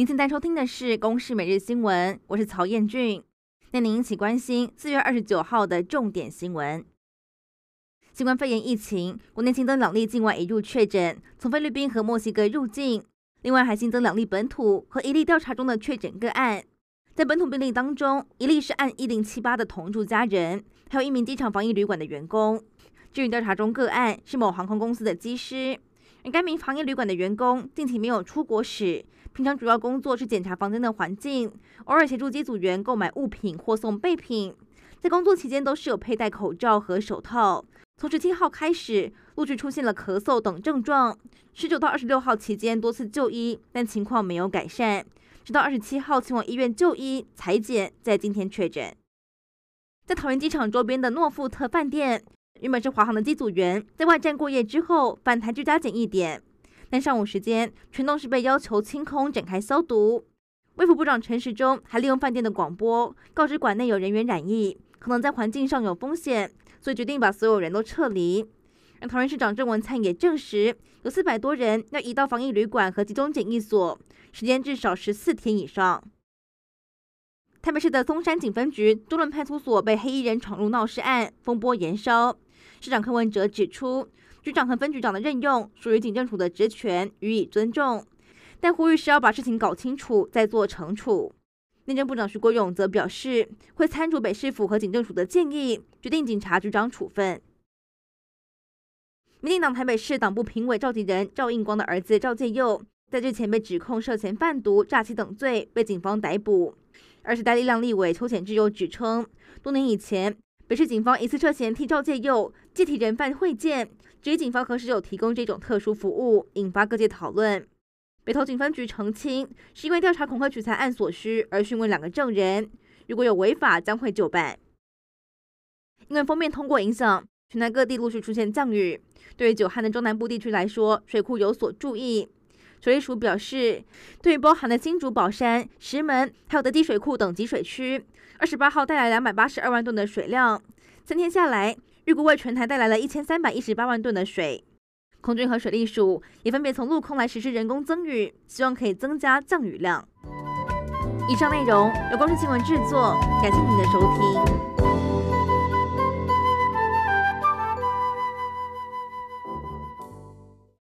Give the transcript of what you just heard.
您现在收听的是《公视每日新闻》，我是曹彦俊。那您一起关心四月二十九号的重点新闻：新冠肺炎疫情，国内新增两例境外移入确诊，从菲律宾和墨西哥入境，另外还新增两例本土和一例调查中的确诊个案。在本土病例当中，一例是按一零七八的同住家人，还有一名机场防疫旅馆的员工。至于调查中个案是某航空公司的机师。而该名防疫旅馆的员工近期没有出国史，平常主要工作是检查房间的环境，偶尔协助机组员购买物品或送备品。在工作期间都是有佩戴口罩和手套。从十七号开始，陆续出现了咳嗽等症状。十九到二十六号期间多次就医，但情况没有改善。直到二十七号前往医院就医采检，在今天确诊。在桃园机场周边的诺富特饭店。原本是华航的机组员，在外站过夜之后返台居家检疫点，但上午时间全栋是被要求清空展开消毒。卫福部长陈时中还利用饭店的广播告知馆内有人员染疫，可能在环境上有风险，所以决定把所有人都撤离。而桃园市长郑文灿也证实，有四百多人要移到防疫旅馆和集中检疫所，时间至少十四天以上。台北市的松山警分局中仑派出所被黑衣人闯入闹事案，风波延烧。市长柯文哲指出，局长和分局长的任用属于警政署的职权，予以尊重，但呼吁是要把事情搞清楚再做惩处。内政部长徐国勇则表示，会参酌北市府和警政署的建议，决定警察局长处分。民进党台北市党部评委召集人赵应光的儿子赵建佑，在日前被指控涉嫌贩毒、诈欺等罪，被警方逮捕。而时代力量立委邱显智又指称，多年以前，北市警方一次涉嫌替赵介佑借替人犯会见，质疑警方何时有提供这种特殊服务，引发各界讨论。北投警分局澄清，是因为调查恐吓取材案所需而询问两个证人，如果有违法将会就办。因为锋面通过影响，全台各地陆续出现降雨，对于久旱的中南部地区来说，水库有所注意。水利署表示，对于包含了新竹宝山、石门还有德基水库等集水区，二十八号带来两百八十二万吨的水量，三天下来，预估为全台带来了一千三百一十八万吨的水。空军和水利署也分别从陆空来实施人工增雨，希望可以增加降雨量。以上内容由公视新闻制作，感谢您的收听。